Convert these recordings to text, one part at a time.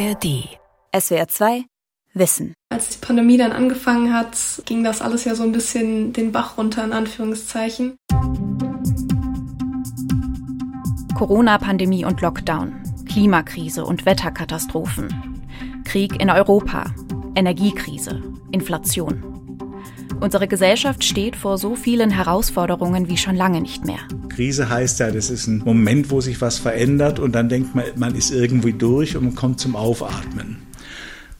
ARD. SWR 2 Wissen. Als die Pandemie dann angefangen hat, ging das alles ja so ein bisschen den Bach runter, in Anführungszeichen. Corona-Pandemie und Lockdown, Klimakrise und Wetterkatastrophen, Krieg in Europa, Energiekrise, Inflation. Unsere Gesellschaft steht vor so vielen Herausforderungen wie schon lange nicht mehr. Krise heißt ja, das ist ein Moment, wo sich was verändert und dann denkt man, man ist irgendwie durch und man kommt zum Aufatmen.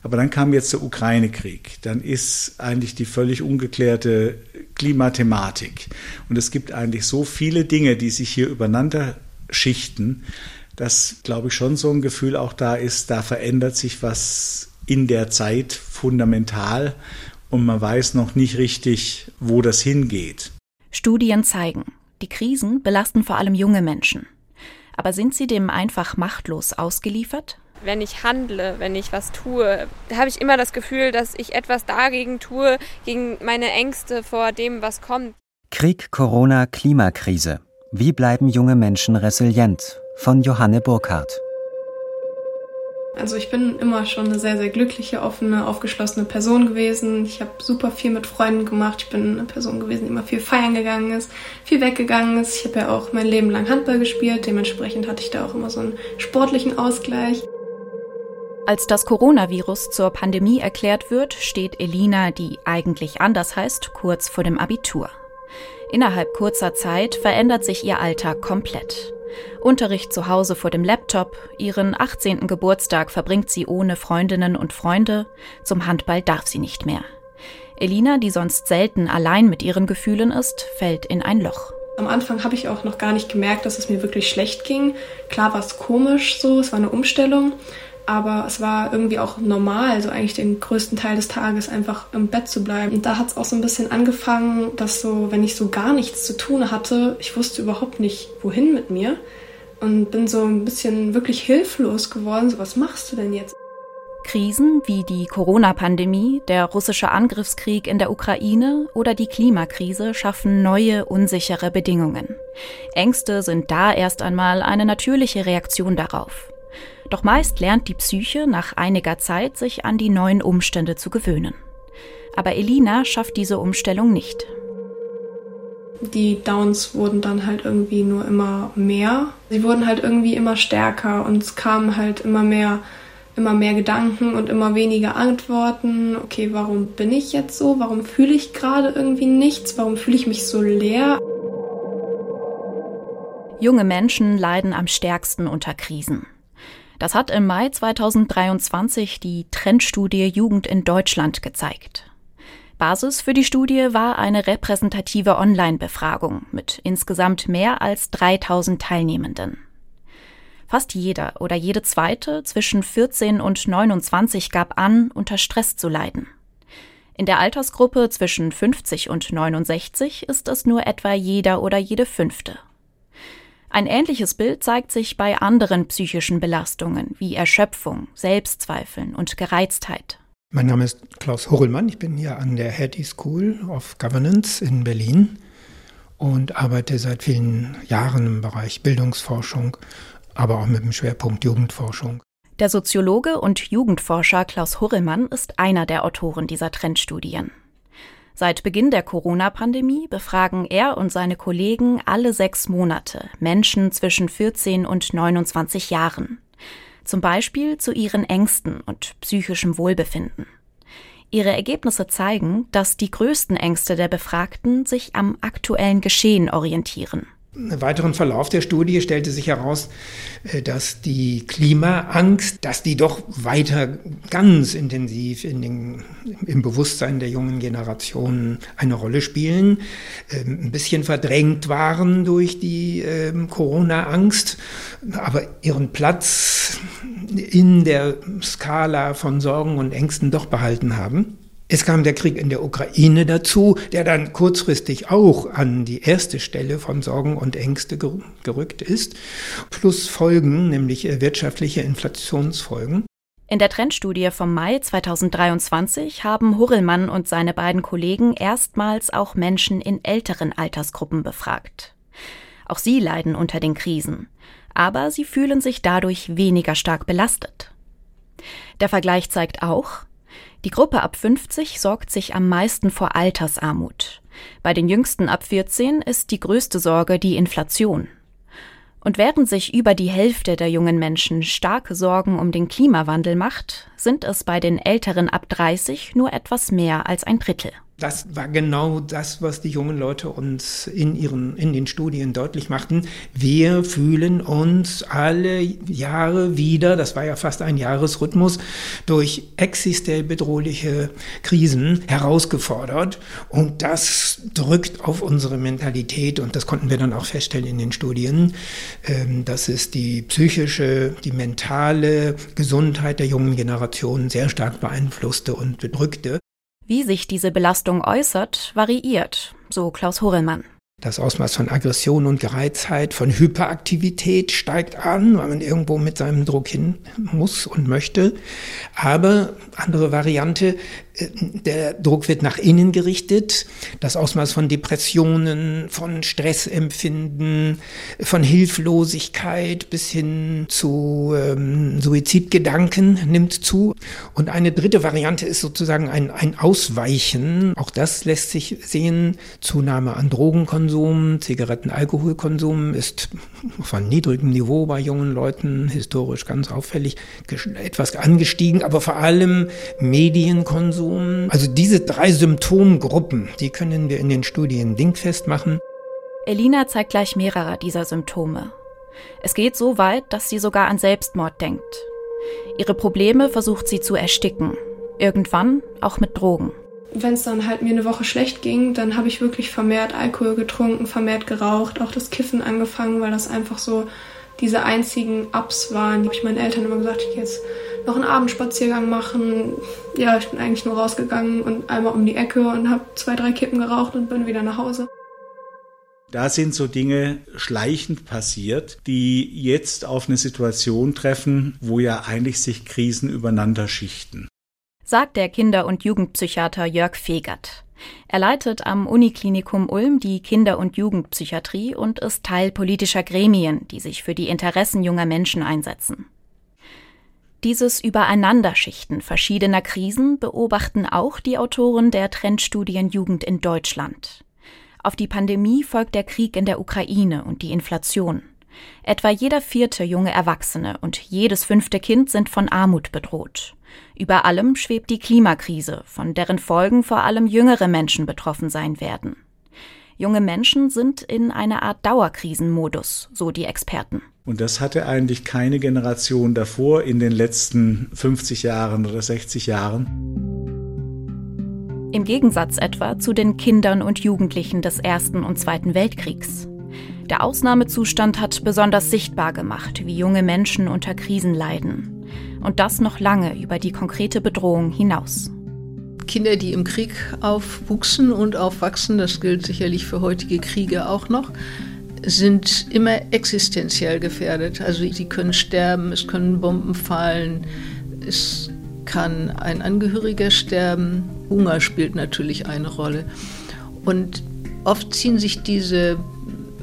Aber dann kam jetzt der Ukraine-Krieg. Dann ist eigentlich die völlig ungeklärte Klimathematik. Und es gibt eigentlich so viele Dinge, die sich hier übereinander schichten, dass, glaube ich, schon so ein Gefühl auch da ist, da verändert sich was in der Zeit fundamental und man weiß noch nicht richtig, wo das hingeht. Studien zeigen, die Krisen belasten vor allem junge Menschen. Aber sind sie dem einfach machtlos ausgeliefert? Wenn ich handle, wenn ich was tue, habe ich immer das Gefühl, dass ich etwas dagegen tue, gegen meine Ängste vor dem, was kommt. Krieg, Corona, Klimakrise. Wie bleiben junge Menschen resilient? Von Johanne Burkhardt. Also ich bin immer schon eine sehr, sehr glückliche, offene, aufgeschlossene Person gewesen. Ich habe super viel mit Freunden gemacht. Ich bin eine Person gewesen, die immer viel feiern gegangen ist, viel weggegangen ist. Ich habe ja auch mein Leben lang Handball gespielt. Dementsprechend hatte ich da auch immer so einen sportlichen Ausgleich. Als das Coronavirus zur Pandemie erklärt wird, steht Elina, die eigentlich anders heißt, kurz vor dem Abitur. Innerhalb kurzer Zeit verändert sich ihr Alltag komplett. Unterricht zu Hause vor dem Laptop, ihren 18. Geburtstag verbringt sie ohne Freundinnen und Freunde, zum Handball darf sie nicht mehr. Elina, die sonst selten allein mit ihren Gefühlen ist, fällt in ein Loch. Am Anfang habe ich auch noch gar nicht gemerkt, dass es mir wirklich schlecht ging. Klar war es komisch so, es war eine Umstellung, aber es war irgendwie auch normal, so eigentlich den größten Teil des Tages einfach im Bett zu bleiben. Und da hat es auch so ein bisschen angefangen, dass so, wenn ich so gar nichts zu tun hatte, ich wusste überhaupt nicht, wohin mit mir und bin so ein bisschen wirklich hilflos geworden. So, was machst du denn jetzt? Krisen wie die Corona-Pandemie, der russische Angriffskrieg in der Ukraine oder die Klimakrise schaffen neue, unsichere Bedingungen. Ängste sind da erst einmal eine natürliche Reaktion darauf. Doch meist lernt die Psyche nach einiger Zeit, sich an die neuen Umstände zu gewöhnen. Aber Elina schafft diese Umstellung nicht. Die Downs wurden dann halt irgendwie nur immer mehr. Sie wurden halt irgendwie immer stärker und es kamen halt immer mehr, immer mehr Gedanken und immer weniger Antworten. Okay, warum bin ich jetzt so? Warum fühle ich gerade irgendwie nichts? Warum fühle ich mich so leer? Junge Menschen leiden am stärksten unter Krisen. Das hat im Mai 2023 die Trendstudie Jugend in Deutschland gezeigt. Basis für die Studie war eine repräsentative Online-Befragung mit insgesamt mehr als 3000 Teilnehmenden. Fast jeder oder jede zweite zwischen 14 und 29 gab an, unter Stress zu leiden. In der Altersgruppe zwischen 50 und 69 ist es nur etwa jeder oder jede fünfte. Ein ähnliches Bild zeigt sich bei anderen psychischen Belastungen wie Erschöpfung, Selbstzweifeln und Gereiztheit. Mein Name ist Klaus Horrellmann. Ich bin hier an der Hattie School of Governance in Berlin und arbeite seit vielen Jahren im Bereich Bildungsforschung, aber auch mit dem Schwerpunkt Jugendforschung. Der Soziologe und Jugendforscher Klaus Horrellmann ist einer der Autoren dieser Trendstudien. Seit Beginn der Corona-Pandemie befragen er und seine Kollegen alle sechs Monate Menschen zwischen 14 und 29 Jahren. Zum Beispiel zu ihren Ängsten und psychischem Wohlbefinden. Ihre Ergebnisse zeigen, dass die größten Ängste der Befragten sich am aktuellen Geschehen orientieren. Im weiteren Verlauf der Studie stellte sich heraus, äh, dass die Klimaangst, dass die doch weiter ganz intensiv in den, im Bewusstsein der jungen Generationen eine Rolle spielen, ähm, ein bisschen verdrängt waren durch die ähm, Corona-Angst, aber ihren Platz in der Skala von Sorgen und Ängsten doch behalten haben. Es kam der Krieg in der Ukraine dazu, der dann kurzfristig auch an die erste Stelle von Sorgen und Ängste gerückt ist, plus Folgen, nämlich äh, wirtschaftliche Inflationsfolgen. In der Trendstudie vom Mai 2023 haben Hurrellmann und seine beiden Kollegen erstmals auch Menschen in älteren Altersgruppen befragt. Auch sie leiden unter den Krisen, aber sie fühlen sich dadurch weniger stark belastet. Der Vergleich zeigt auch, die Gruppe ab 50 sorgt sich am meisten vor Altersarmut. Bei den Jüngsten ab 14 ist die größte Sorge die Inflation. Und während sich über die Hälfte der jungen Menschen starke Sorgen um den Klimawandel macht, sind es bei den Älteren ab 30 nur etwas mehr als ein Drittel. Das war genau das, was die jungen Leute uns in ihren, in den Studien deutlich machten. Wir fühlen uns alle Jahre wieder, das war ja fast ein Jahresrhythmus, durch existenziell bedrohliche Krisen herausgefordert. Und das drückt auf unsere Mentalität und das konnten wir dann auch feststellen in den Studien. Ähm, dass es die psychische, die mentale Gesundheit der jungen Generation sehr stark beeinflusste und bedrückte. Wie sich diese Belastung äußert, variiert, so Klaus Horelmann. Das Ausmaß von Aggression und Gereiztheit, von Hyperaktivität steigt an, weil man irgendwo mit seinem Druck hin muss und möchte. Aber andere Variante, äh, der Druck wird nach innen gerichtet. Das Ausmaß von Depressionen, von Stressempfinden, von Hilflosigkeit bis hin zu ähm, Suizidgedanken nimmt zu. Und eine dritte Variante ist sozusagen ein, ein Ausweichen. Auch das lässt sich sehen. Zunahme an Drogenkonsum Konsum, Zigaretten-Alkoholkonsum ist von niedrigem Niveau bei jungen Leuten historisch ganz auffällig etwas angestiegen, aber vor allem Medienkonsum. Also diese drei Symptomgruppen, die können wir in den Studien dingfest machen. Elina zeigt gleich mehrere dieser Symptome. Es geht so weit, dass sie sogar an Selbstmord denkt. Ihre Probleme versucht sie zu ersticken. Irgendwann auch mit Drogen wenn es dann halt mir eine Woche schlecht ging, dann habe ich wirklich vermehrt Alkohol getrunken, vermehrt geraucht, auch das Kiffen angefangen, weil das einfach so diese einzigen Ups waren. Habe ich meinen Eltern immer gesagt, ich gehe jetzt noch einen Abendspaziergang machen. Ja, ich bin eigentlich nur rausgegangen und einmal um die Ecke und habe zwei, drei Kippen geraucht und bin wieder nach Hause. Da sind so Dinge schleichend passiert, die jetzt auf eine Situation treffen, wo ja eigentlich sich Krisen übereinander schichten sagt der Kinder- und Jugendpsychiater Jörg Fegert. Er leitet am Uniklinikum Ulm die Kinder- und Jugendpsychiatrie und ist Teil politischer Gremien, die sich für die Interessen junger Menschen einsetzen. Dieses Übereinanderschichten verschiedener Krisen beobachten auch die Autoren der Trendstudien Jugend in Deutschland. Auf die Pandemie folgt der Krieg in der Ukraine und die Inflation. Etwa jeder vierte junge Erwachsene und jedes fünfte Kind sind von Armut bedroht. Über allem schwebt die Klimakrise, von deren Folgen vor allem jüngere Menschen betroffen sein werden. Junge Menschen sind in einer Art Dauerkrisenmodus, so die Experten. Und das hatte eigentlich keine Generation davor in den letzten 50 Jahren oder 60 Jahren. Im Gegensatz etwa zu den Kindern und Jugendlichen des Ersten und Zweiten Weltkriegs. Der Ausnahmezustand hat besonders sichtbar gemacht, wie junge Menschen unter Krisen leiden. Und das noch lange über die konkrete Bedrohung hinaus. Kinder, die im Krieg aufwuchsen und aufwachsen, das gilt sicherlich für heutige Kriege auch noch, sind immer existenziell gefährdet. Also sie können sterben, es können Bomben fallen, es kann ein Angehöriger sterben, Hunger spielt natürlich eine Rolle. Und oft ziehen sich diese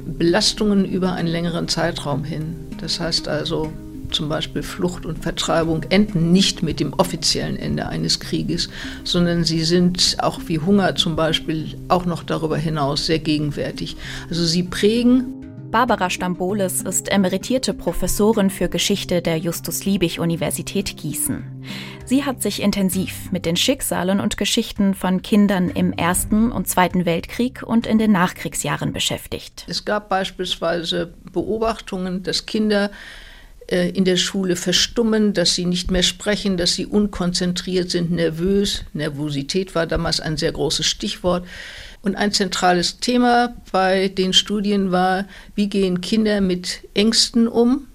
Belastungen über einen längeren Zeitraum hin. Das heißt also, zum Beispiel Flucht und Vertreibung enden nicht mit dem offiziellen Ende eines Krieges, sondern sie sind auch wie Hunger zum Beispiel auch noch darüber hinaus sehr gegenwärtig. Also sie prägen. Barbara Stambolis ist emeritierte Professorin für Geschichte der Justus-Liebig-Universität Gießen. Sie hat sich intensiv mit den Schicksalen und Geschichten von Kindern im Ersten und Zweiten Weltkrieg und in den Nachkriegsjahren beschäftigt. Es gab beispielsweise Beobachtungen, dass Kinder äh, in der Schule verstummen, dass sie nicht mehr sprechen, dass sie unkonzentriert sind, nervös. Nervosität war damals ein sehr großes Stichwort. Und ein zentrales Thema bei den Studien war, wie gehen Kinder mit Ängsten um?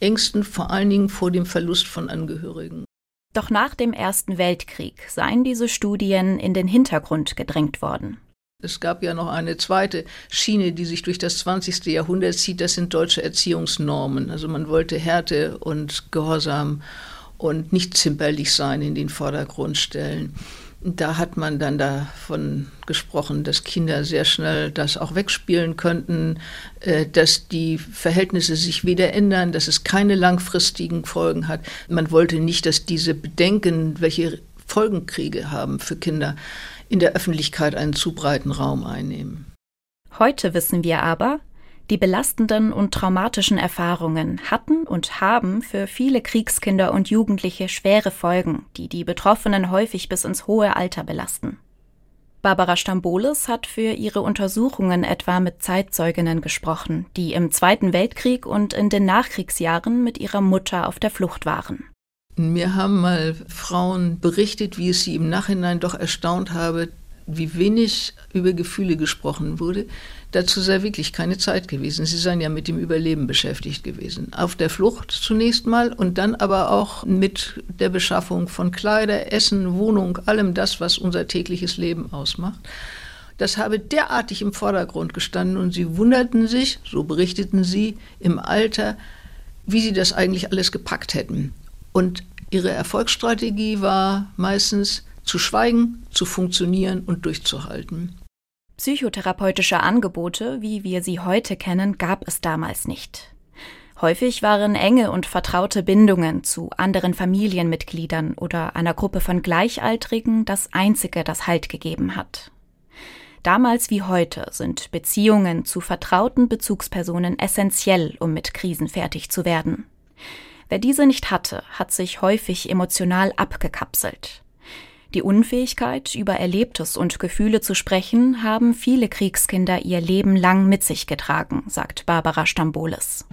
Ängsten vor allen Dingen vor dem Verlust von Angehörigen. Doch nach dem Ersten Weltkrieg seien diese Studien in den Hintergrund gedrängt worden. Es gab ja noch eine zweite Schiene, die sich durch das 20. Jahrhundert zieht. Das sind deutsche Erziehungsnormen. Also man wollte Härte und Gehorsam und nicht zimperlich sein in den Vordergrund stellen. Da hat man dann davon gesprochen, dass Kinder sehr schnell das auch wegspielen könnten, äh, dass die Verhältnisse sich wieder ändern, dass es keine langfristigen Folgen hat. Man wollte nicht, dass diese Bedenken, welche Folgenkriege haben für Kinder, in der Öffentlichkeit einen zu breiten Raum einnehmen. Heute wissen wir aber, die belastenden und traumatischen Erfahrungen hatten und haben für viele Kriegskinder und Jugendliche schwere Folgen, die die Betroffenen häufig bis ins hohe Alter belasten. Barbara Stambolis hat für ihre Untersuchungen etwa mit Zeitzeuginnen gesprochen, die im Zweiten Weltkrieg und in den Nachkriegsjahren mit ihrer Mutter auf der Flucht waren. Mir haben mal Frauen berichtet, wie es sie im Nachhinein doch erstaunt habe, wie wenig über Gefühle gesprochen wurde. Dazu sei wirklich keine Zeit gewesen. Sie seien ja mit dem Überleben beschäftigt gewesen. Auf der Flucht zunächst mal und dann aber auch mit der Beschaffung von Kleider, Essen, Wohnung, allem das, was unser tägliches Leben ausmacht. Das habe derartig im Vordergrund gestanden und sie wunderten sich, so berichteten sie, im Alter, wie sie das eigentlich alles gepackt hätten. Und ihre Erfolgsstrategie war meistens zu schweigen, zu funktionieren und durchzuhalten. Psychotherapeutische Angebote, wie wir sie heute kennen, gab es damals nicht. Häufig waren enge und vertraute Bindungen zu anderen Familienmitgliedern oder einer Gruppe von Gleichaltrigen das Einzige, das Halt gegeben hat. Damals wie heute sind Beziehungen zu vertrauten Bezugspersonen essentiell, um mit Krisen fertig zu werden. Wer diese nicht hatte, hat sich häufig emotional abgekapselt. Die Unfähigkeit, über Erlebtes und Gefühle zu sprechen, haben viele Kriegskinder ihr Leben lang mit sich getragen, sagt Barbara Stambolis.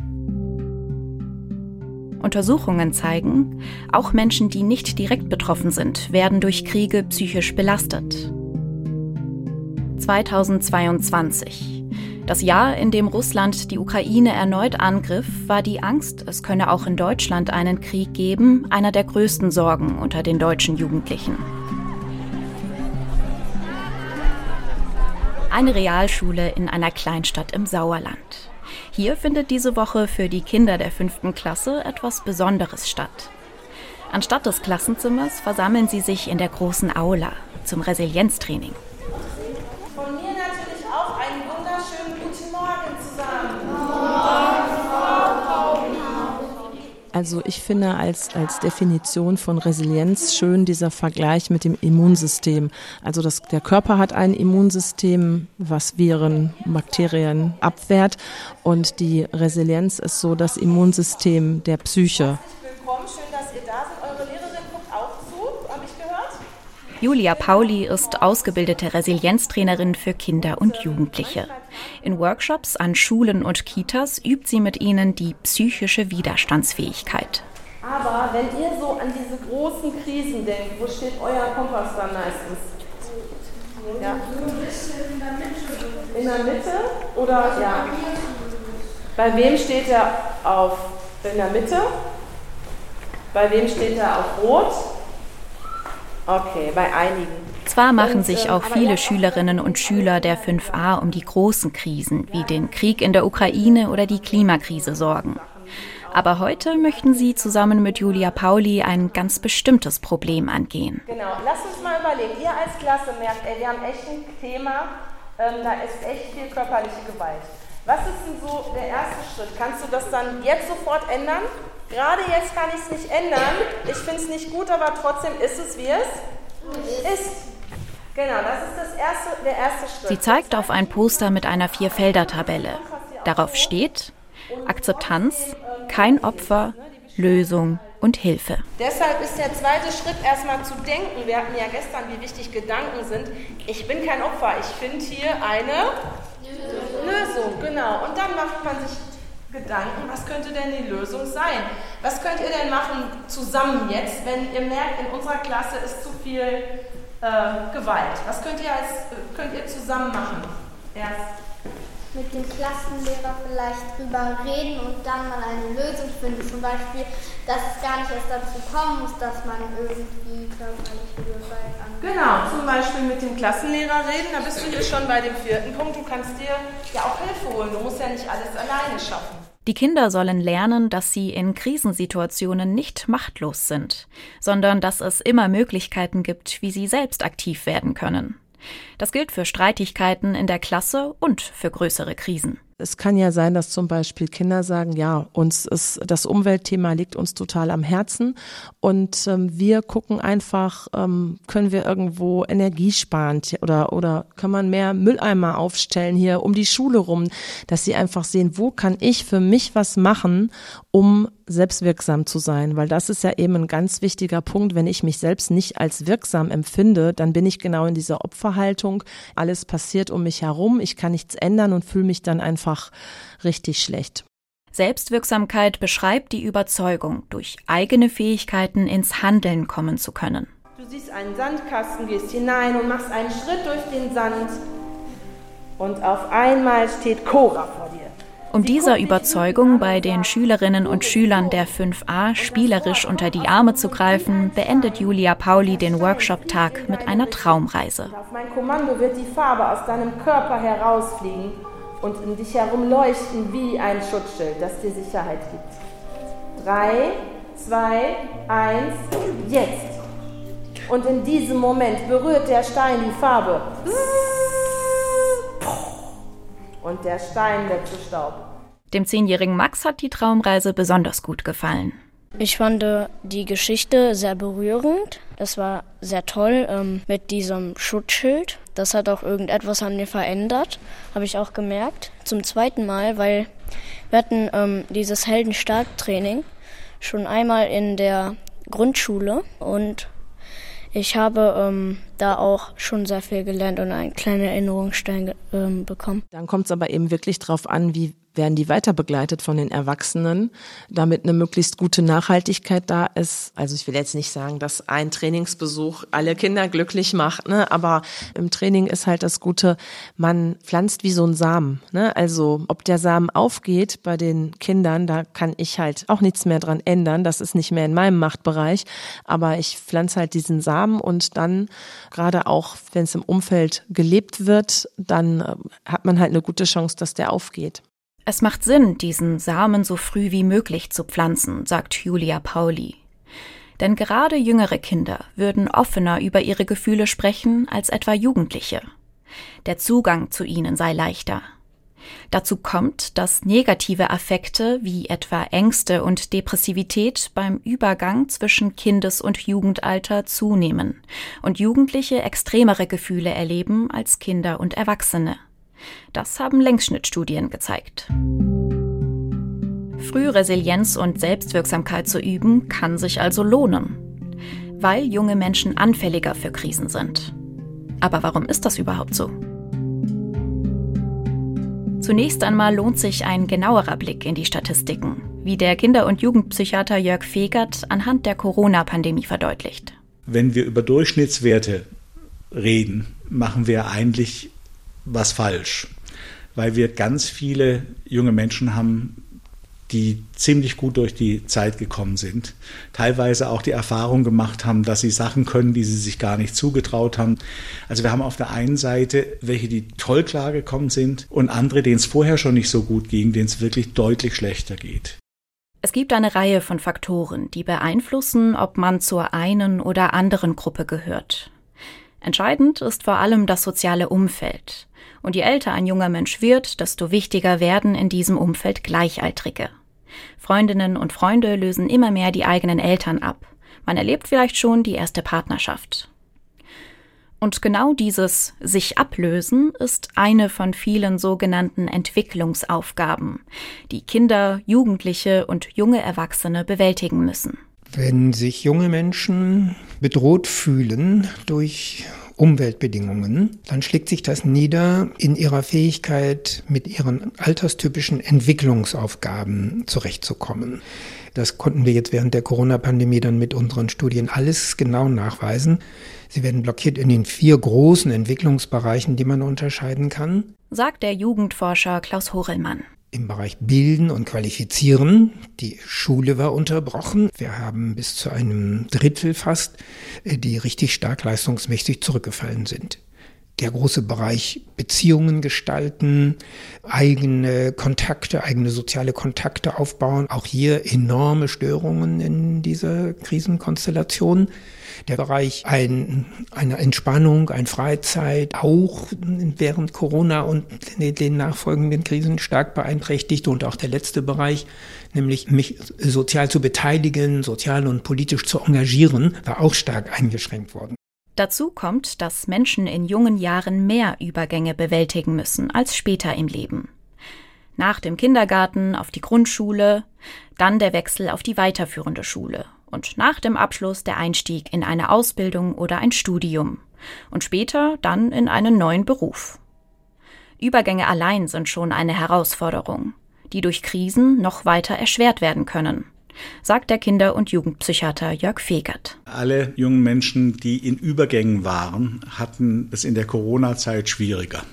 Untersuchungen zeigen, auch Menschen, die nicht direkt betroffen sind, werden durch Kriege psychisch belastet. 2022. Das Jahr, in dem Russland die Ukraine erneut angriff, war die Angst, es könne auch in Deutschland einen Krieg geben, einer der größten Sorgen unter den deutschen Jugendlichen. Eine Realschule in einer Kleinstadt im Sauerland. Hier findet diese Woche für die Kinder der fünften Klasse etwas Besonderes statt. Anstatt des Klassenzimmers versammeln sie sich in der großen Aula zum Resilienztraining. Also ich finde als, als Definition von Resilienz schön dieser Vergleich mit dem Immunsystem. Also das, der Körper hat ein Immunsystem, was Viren, Bakterien abwehrt und die Resilienz ist so das Immunsystem der Psyche. Willkommen, schön, dass ihr da seid. Eure Lehrerin guckt auch zu, habe ich gehört. Julia Pauli ist ausgebildete Resilienztrainerin für Kinder und Jugendliche. In Workshops an Schulen und Kitas übt sie mit ihnen die psychische Widerstandsfähigkeit. Aber wenn ihr so an diese großen Krisen denkt, wo steht euer Kompass dann meistens? Ja. In der Mitte oder ja? Bei wem steht er auf in der Mitte? Bei wem steht er auf Rot? Okay, bei einigen. Zwar machen sich ähm, auch viele Schülerinnen und Schüler der 5a um die großen Krisen wie den Krieg in der Ukraine oder die Klimakrise sorgen. Aber heute möchten sie zusammen mit Julia Pauli ein ganz bestimmtes Problem angehen. Genau, lass uns mal überlegen. Ihr als Klasse merkt, ey, wir haben echt ein Thema, ähm, da ist echt viel körperliche Gewalt. Was ist denn so der erste Schritt? Kannst du das dann jetzt sofort ändern? Gerade jetzt kann ich es nicht ändern. Ich finde es nicht gut, aber trotzdem ist es, wie es ist. Genau, das ist das erste, der erste Schritt. Sie zeigt auf ein Poster mit einer Vierfelder-Tabelle. Darauf steht Akzeptanz, kein Opfer, Lösung und Hilfe. Deshalb ist der zweite Schritt erstmal zu denken. Wir hatten ja gestern, wie wichtig Gedanken sind. Ich bin kein Opfer, ich finde hier eine Lösung, genau. Und dann macht man sich Gedanken, was könnte denn die Lösung sein? Was könnt ihr denn machen zusammen jetzt, wenn ihr merkt, in unserer Klasse ist zu viel äh, Gewalt? Was könnt ihr, als, könnt ihr zusammen machen? Erst mit dem Klassenlehrer vielleicht drüber reden und dann mal eine Lösung finden. Zum Beispiel, dass es gar nicht erst dazu kommen muss, dass man irgendwie körperliche Gewalt. Genau, zum Beispiel mit dem Klassenlehrer reden. Da bist du hier schon bei dem vierten Punkt. Du kannst dir ja auch Hilfe holen. Du musst ja nicht alles alleine schaffen. Die Kinder sollen lernen, dass sie in Krisensituationen nicht machtlos sind, sondern dass es immer Möglichkeiten gibt, wie sie selbst aktiv werden können. Das gilt für Streitigkeiten in der Klasse und für größere Krisen. Es kann ja sein, dass zum Beispiel Kinder sagen, ja, uns ist das Umweltthema liegt uns total am Herzen und ähm, wir gucken einfach, ähm, können wir irgendwo energiesparend oder oder kann man mehr Mülleimer aufstellen hier um die Schule rum, dass sie einfach sehen, wo kann ich für mich was machen, um selbstwirksam zu sein, weil das ist ja eben ein ganz wichtiger Punkt. Wenn ich mich selbst nicht als wirksam empfinde, dann bin ich genau in dieser Opferhaltung. Alles passiert um mich herum, ich kann nichts ändern und fühle mich dann einfach richtig schlecht. Selbstwirksamkeit beschreibt die Überzeugung, durch eigene Fähigkeiten ins Handeln kommen zu können. Du siehst einen Sandkasten, gehst hinein und machst einen Schritt durch den Sand und auf einmal steht Cora vor dir. Um dieser Überzeugung bei den Schülerinnen und Schülern der 5a spielerisch unter die Arme zu greifen, beendet Julia Pauli den Workshop-Tag mit einer Traumreise. Auf mein Kommando wird die Farbe aus deinem Körper herausfliegen und in dich herum leuchten wie ein Schutzschild, das dir Sicherheit gibt. Drei, zwei, eins, jetzt. Und in diesem Moment berührt der Stein die Farbe. Und der Stein wird zu Staub. Dem zehnjährigen Max hat die Traumreise besonders gut gefallen. Ich fand die Geschichte sehr berührend. Das war sehr toll ähm, mit diesem Schutzschild. Das hat auch irgendetwas an mir verändert, habe ich auch gemerkt. Zum zweiten Mal, weil wir hatten ähm, dieses Heldenstark-Training schon einmal in der Grundschule und ich habe ähm, da auch schon sehr viel gelernt und einen kleinen Erinnerungsstein ähm, bekommen. Dann kommt es aber eben wirklich darauf an, wie werden die weiter begleitet von den Erwachsenen, damit eine möglichst gute Nachhaltigkeit da ist. Also ich will jetzt nicht sagen, dass ein Trainingsbesuch alle Kinder glücklich macht, ne? aber im Training ist halt das Gute, man pflanzt wie so ein Samen. Ne? Also ob der Samen aufgeht bei den Kindern, da kann ich halt auch nichts mehr dran ändern. Das ist nicht mehr in meinem Machtbereich, aber ich pflanze halt diesen Samen und dann gerade auch, wenn es im Umfeld gelebt wird, dann äh, hat man halt eine gute Chance, dass der aufgeht. Es macht Sinn, diesen Samen so früh wie möglich zu pflanzen, sagt Julia Pauli. Denn gerade jüngere Kinder würden offener über ihre Gefühle sprechen als etwa Jugendliche. Der Zugang zu ihnen sei leichter. Dazu kommt, dass negative Affekte wie etwa Ängste und Depressivität beim Übergang zwischen Kindes- und Jugendalter zunehmen und Jugendliche extremere Gefühle erleben als Kinder und Erwachsene. Das haben Längsschnittstudien gezeigt. Früh Resilienz und Selbstwirksamkeit zu üben, kann sich also lohnen, weil junge Menschen anfälliger für Krisen sind. Aber warum ist das überhaupt so? Zunächst einmal lohnt sich ein genauerer Blick in die Statistiken, wie der Kinder- und Jugendpsychiater Jörg Fegert anhand der Corona-Pandemie verdeutlicht. Wenn wir über Durchschnittswerte reden, machen wir eigentlich was falsch, weil wir ganz viele junge Menschen haben, die ziemlich gut durch die Zeit gekommen sind, teilweise auch die Erfahrung gemacht haben, dass sie Sachen können, die sie sich gar nicht zugetraut haben. Also wir haben auf der einen Seite welche, die toll klargekommen sind und andere, denen es vorher schon nicht so gut ging, denen es wirklich deutlich schlechter geht. Es gibt eine Reihe von Faktoren, die beeinflussen, ob man zur einen oder anderen Gruppe gehört. Entscheidend ist vor allem das soziale Umfeld. Und je älter ein junger Mensch wird, desto wichtiger werden in diesem Umfeld Gleichaltrige. Freundinnen und Freunde lösen immer mehr die eigenen Eltern ab. Man erlebt vielleicht schon die erste Partnerschaft. Und genau dieses sich ablösen ist eine von vielen sogenannten Entwicklungsaufgaben, die Kinder, Jugendliche und junge Erwachsene bewältigen müssen. Wenn sich junge Menschen bedroht fühlen durch Umweltbedingungen, dann schlägt sich das nieder in ihrer Fähigkeit, mit ihren alterstypischen Entwicklungsaufgaben zurechtzukommen. Das konnten wir jetzt während der Corona-Pandemie dann mit unseren Studien alles genau nachweisen. Sie werden blockiert in den vier großen Entwicklungsbereichen, die man unterscheiden kann. Sagt der Jugendforscher Klaus Horelmann im Bereich Bilden und Qualifizieren. Die Schule war unterbrochen. Wir haben bis zu einem Drittel fast, äh, die richtig stark leistungsmäßig zurückgefallen sind. der große Bereich Beziehungen gestalten, eigene Kontakte, eigene soziale Kontakte aufbauen. Auch hier enorme Störungen in dieser Krisenkonstellation. Der Bereich ein, eine Entspannung, ein Freizeit, auch während Corona und den nachfolgenden Krisen stark beeinträchtigt. Und auch der letzte Bereich, nämlich mich sozial zu beteiligen, sozial und politisch zu engagieren, war auch stark eingeschränkt worden. Dazu kommt, dass Menschen in jungen Jahren mehr Übergänge bewältigen müssen als später im Leben. Nach dem Kindergarten auf die Grundschule, dann der Wechsel auf die weiterführende Schule und nach dem Abschluss der Einstieg in eine Ausbildung oder ein Studium und später dann in einen neuen Beruf. Übergänge allein sind schon eine Herausforderung, die durch Krisen noch weiter erschwert werden können sagt der Kinder- und Jugendpsychiater Jörg Fegert. Alle jungen Menschen, die in Übergängen waren, hatten es in der Corona-Zeit schwieriger.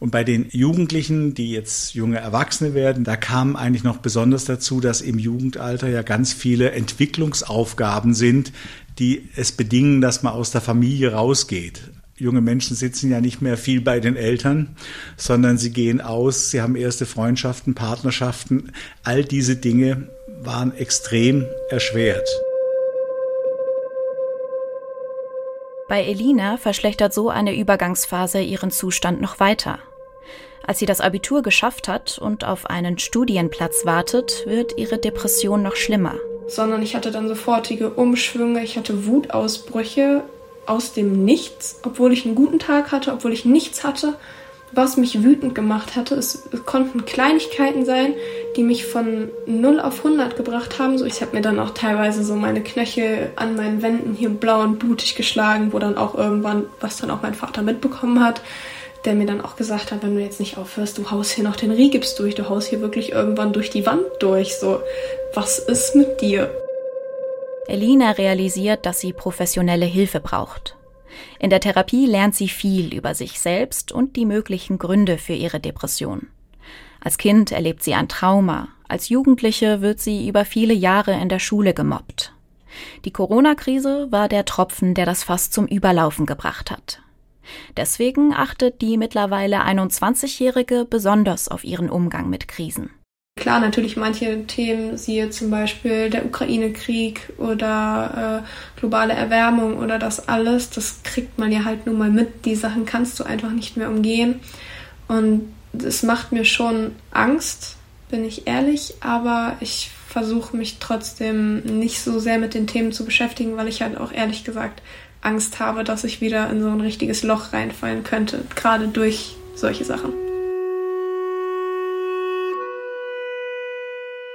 Und bei den Jugendlichen, die jetzt junge Erwachsene werden, da kam eigentlich noch besonders dazu, dass im Jugendalter ja ganz viele Entwicklungsaufgaben sind, die es bedingen, dass man aus der Familie rausgeht. Junge Menschen sitzen ja nicht mehr viel bei den Eltern, sondern sie gehen aus, sie haben erste Freundschaften, Partnerschaften. All diese Dinge waren extrem erschwert. Bei Elina verschlechtert so eine Übergangsphase ihren Zustand noch weiter. Als sie das Abitur geschafft hat und auf einen Studienplatz wartet, wird ihre Depression noch schlimmer. Sondern ich hatte dann sofortige Umschwünge, ich hatte Wutausbrüche aus dem Nichts, obwohl ich einen guten Tag hatte, obwohl ich nichts hatte was mich wütend gemacht hatte. Es, es, konnten Kleinigkeiten sein, die mich von 0 auf 100 gebracht haben. So, ich habe mir dann auch teilweise so meine Knöchel an meinen Wänden hier blau und blutig geschlagen, wo dann auch irgendwann, was dann auch mein Vater mitbekommen hat, der mir dann auch gesagt hat, wenn du jetzt nicht aufhörst, du haust hier noch den Rigips durch, du haust hier wirklich irgendwann durch die Wand durch. So, was ist mit dir? Elina realisiert, dass sie professionelle Hilfe braucht. In der Therapie lernt sie viel über sich selbst und die möglichen Gründe für ihre Depression. Als Kind erlebt sie ein Trauma, als Jugendliche wird sie über viele Jahre in der Schule gemobbt. Die Corona-Krise war der Tropfen, der das Fass zum Überlaufen gebracht hat. Deswegen achtet die mittlerweile 21-Jährige besonders auf ihren Umgang mit Krisen. Klar, natürlich manche Themen, siehe zum Beispiel der Ukraine-Krieg oder äh, globale Erwärmung oder das alles, das kriegt man ja halt nun mal mit. Die Sachen kannst du einfach nicht mehr umgehen. Und es macht mir schon Angst, bin ich ehrlich, aber ich versuche mich trotzdem nicht so sehr mit den Themen zu beschäftigen, weil ich halt auch ehrlich gesagt Angst habe, dass ich wieder in so ein richtiges Loch reinfallen könnte, gerade durch solche Sachen.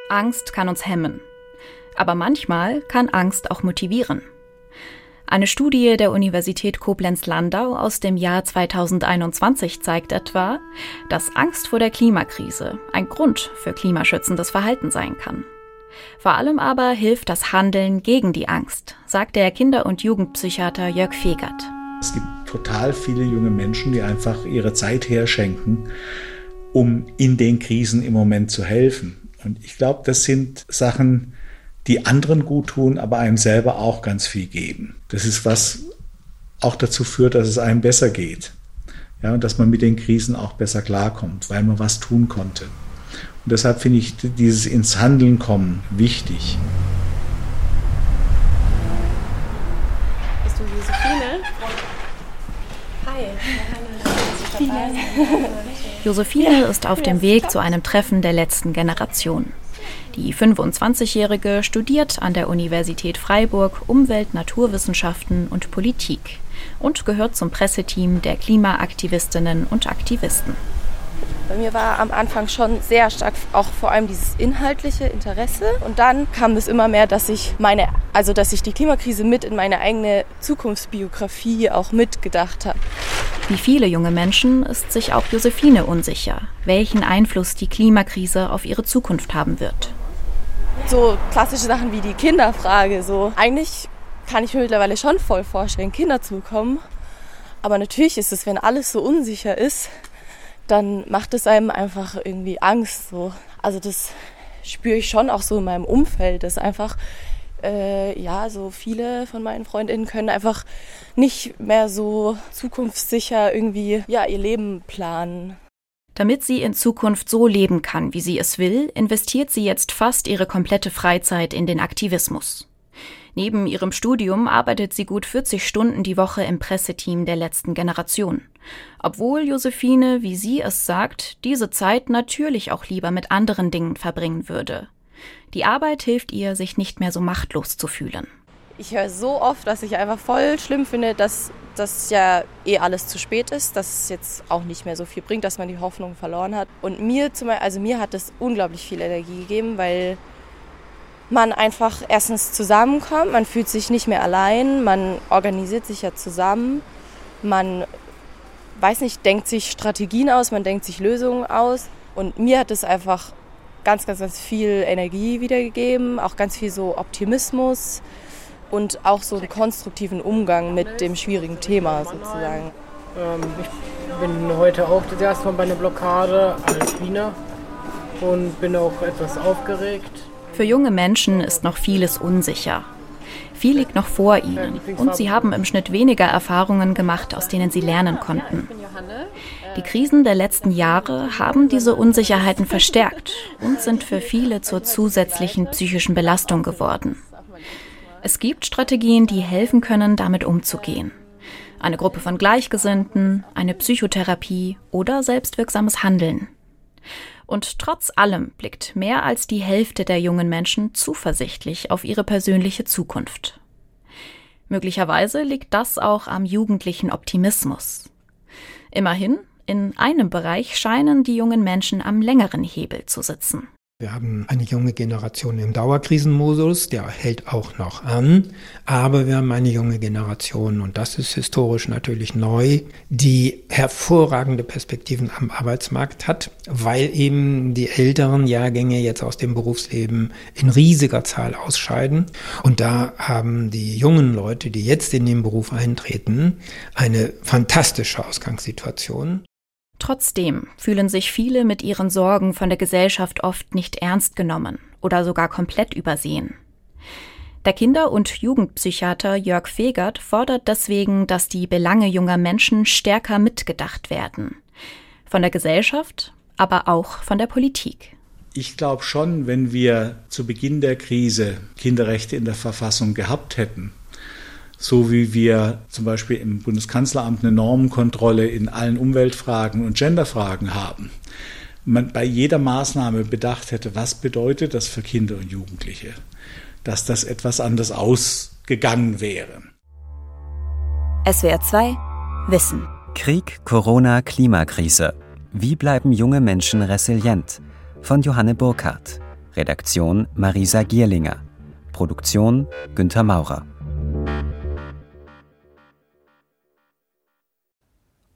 Angst kann uns hemmen. Aber manchmal kann Angst auch motivieren. Eine Studie der Universität Koblenz-Landau aus dem Jahr 2021 zeigt etwa, dass Angst vor der Klimakrise ein Grund für klimaschützendes Verhalten sein kann. Vor allem aber hilft das Handeln gegen die Angst, sagt der Kinder- und Jugendpsychiater Jörg Fegert. Es gibt total viele junge Menschen, die einfach ihre Zeit herschenken, um in den Krisen im Moment zu helfen. Und ich glaube, das sind Sachen, die anderen gut tun, aber einem selber auch ganz viel geben. Das ist was auch dazu führt, dass es einem besser geht. Ja, und dass man mit den Krisen auch besser klarkommt, weil man was tun konnte. Und deshalb finde ich dieses ins Handeln kommen wichtig. Bist du Josephine? Hi. Josephine ist auf dem Weg zu einem Treffen der letzten Generation. Die 25-Jährige studiert an der Universität Freiburg Umwelt, Naturwissenschaften und Politik und gehört zum Presseteam der Klimaaktivistinnen und Aktivisten. Bei mir war am Anfang schon sehr stark auch vor allem dieses inhaltliche Interesse und dann kam es immer mehr, dass ich meine, also dass ich die Klimakrise mit in meine eigene Zukunftsbiografie auch mitgedacht habe. Wie viele junge Menschen ist sich auch Josephine unsicher, welchen Einfluss die Klimakrise auf ihre Zukunft haben wird. So klassische Sachen wie die Kinderfrage, so eigentlich kann ich mir mittlerweile schon voll vorstellen, Kinder zu bekommen. Aber natürlich ist es, wenn alles so unsicher ist, dann macht es einem einfach irgendwie Angst. So. Also das spüre ich schon auch so in meinem Umfeld, dass einfach Äh, ja, so viele von meinen Freundinnen können einfach nicht mehr so zukunftssicher irgendwie ja, ihr Leben planen. Damit sie in Zukunft so leben kann, wie sie es will, investiert sie jetzt fast ihre komplette Freizeit in den Aktivismus. Neben ihrem Studium arbeitet sie gut 40 Stunden die Woche im Presseteam der letzten Generation. Obwohl Josephine, wie sie es sagt, diese Zeit natürlich auch lieber mit anderen Dingen verbringen würde. Die Arbeit hilft ihr, sich nicht mehr so machtlos zu fühlen. Ich höre so oft, dass ich einfach voll schlimm finde, dass das ja eh alles zu spät ist, dass es jetzt auch nicht mehr so viel bringt, dass man die Hoffnung verloren hat. Und mir zum Beispiel, also mir hat das unglaublich viel Energie gegeben, weil man einfach erstens zusammenkommt, man fühlt sich nicht mehr allein, man organisiert sich ja zusammen, man weiß nicht, denkt sich Strategien aus, man denkt sich Lösungen aus. Und mir hat es einfach ganz, ganz, ganz viel Energie wiedergegeben, auch ganz viel so Optimismus und auch so einen konstruktiven Umgang mit dem schwierigen Thema sozusagen. Ähm, ich bin heute auch das erste Mal bei einer Blockade als Wiener und bin auch etwas aufgeregt. Für junge Menschen ist noch vieles unsicher. Viel liegt noch vor ihnen und sie haben im Schnitt weniger Erfahrungen gemacht, aus denen sie lernen konnten. Die Krisen der letzten Jahre haben diese Unsicherheiten verstärkt und sind für viele zur zusätzlichen psychischen Belastung geworden. Es gibt Strategien, die helfen können, damit umzugehen. Eine Gruppe von Gleichgesinnten, eine Psychotherapie oder selbstwirksames Handeln. Und trotz allem blickt mehr als die Hälfte der jungen Menschen zuversichtlich auf ihre persönliche Zukunft. Möglicherweise liegt das auch am jugendlichen Optimismus. Immerhin, in einem Bereich scheinen die jungen Menschen am längeren Hebel zu sitzen. Wir haben eine junge Generation im Dauerkrisenmodus, der hält auch noch an, aber wir haben eine junge Generation, und das ist historisch natürlich neu, die hervorragende Perspektiven am Arbeitsmarkt hat, weil eben die älteren Jahrgänge jetzt aus dem Berufsleben in riesiger Zahl ausscheiden. Und da haben die jungen Leute, die jetzt in den Beruf eintreten, eine fantastische Ausgangssituation. Trotzdem fühlen sich viele mit ihren Sorgen von der Gesellschaft oft nicht ernst genommen oder sogar komplett übersehen. Der Kinder- und Jugendpsychiater Jörg Fegert fordert deswegen, dass die Belange junger Menschen stärker mitgedacht werden. Von der Gesellschaft, aber auch von der Politik. Ich glaube schon, wenn wir zu Beginn der Krise Kinderrechte in der Verfassung gehabt hätten, so wie wir zum Beispiel im Bundeskanzleramt eine Normenkontrolle in allen Umweltfragen und Genderfragen haben, man bei jeder Maßnahme bedacht hätte, was bedeutet das für Kinder und Jugendliche, dass das etwas anders ausgegangen wäre. SWR 2 Wissen. Krieg, Corona, Klimakrise. Wie bleiben junge Menschen resilient? Von Johanne Burkhardt. Redaktion Marisa Gierlinger. Produktion Günther Maurer.